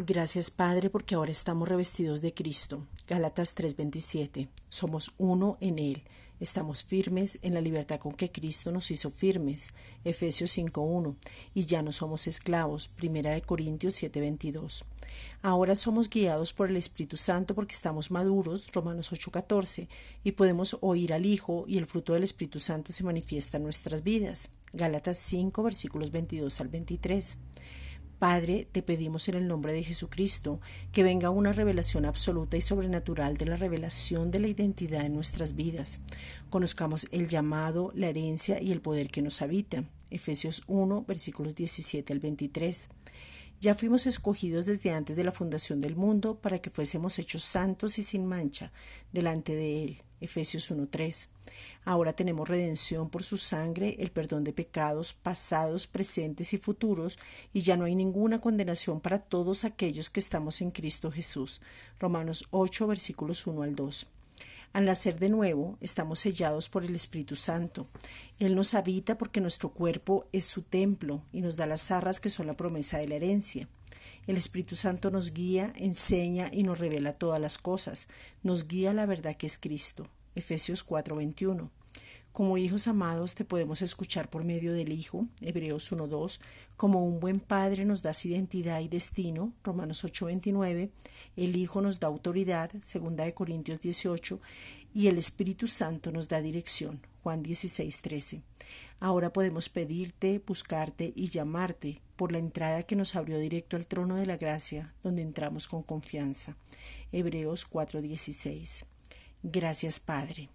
Gracias Padre porque ahora estamos revestidos de Cristo. Gálatas 3:27. Somos uno en Él. Estamos firmes en la libertad con que Cristo nos hizo firmes. Efesios 5:1. Y ya no somos esclavos. Primera de Corintios 7:22. Ahora somos guiados por el Espíritu Santo porque estamos maduros. Romanos 8:14. Y podemos oír al Hijo y el fruto del Espíritu Santo se manifiesta en nuestras vidas. Gálatas 5 versículos 22 al 23. Padre, te pedimos en el nombre de Jesucristo que venga una revelación absoluta y sobrenatural de la revelación de la identidad en nuestras vidas. Conozcamos el llamado, la herencia y el poder que nos habita. Efesios 1, versículos 17 al 23. Ya fuimos escogidos desde antes de la fundación del mundo para que fuésemos hechos santos y sin mancha delante de Él. Efesios 1.3. Ahora tenemos redención por su sangre, el perdón de pecados pasados, presentes y futuros, y ya no hay ninguna condenación para todos aquellos que estamos en Cristo Jesús. Romanos 8, versículos 1 al 2. Al nacer de nuevo, estamos sellados por el Espíritu Santo. Él nos habita porque nuestro cuerpo es su templo y nos da las arras que son la promesa de la herencia. El Espíritu Santo nos guía, enseña y nos revela todas las cosas. Nos guía la verdad que es Cristo. Efesios 4:21. Como hijos amados te podemos escuchar por medio del Hijo, Hebreos 1.2, como un buen Padre nos das identidad y destino, Romanos 8.29, el Hijo nos da autoridad, 2 Corintios 18, y el Espíritu Santo nos da dirección, Juan 16.13. Ahora podemos pedirte, buscarte y llamarte por la entrada que nos abrió directo al trono de la gracia, donde entramos con confianza, Hebreos 4.16. Gracias, Padre.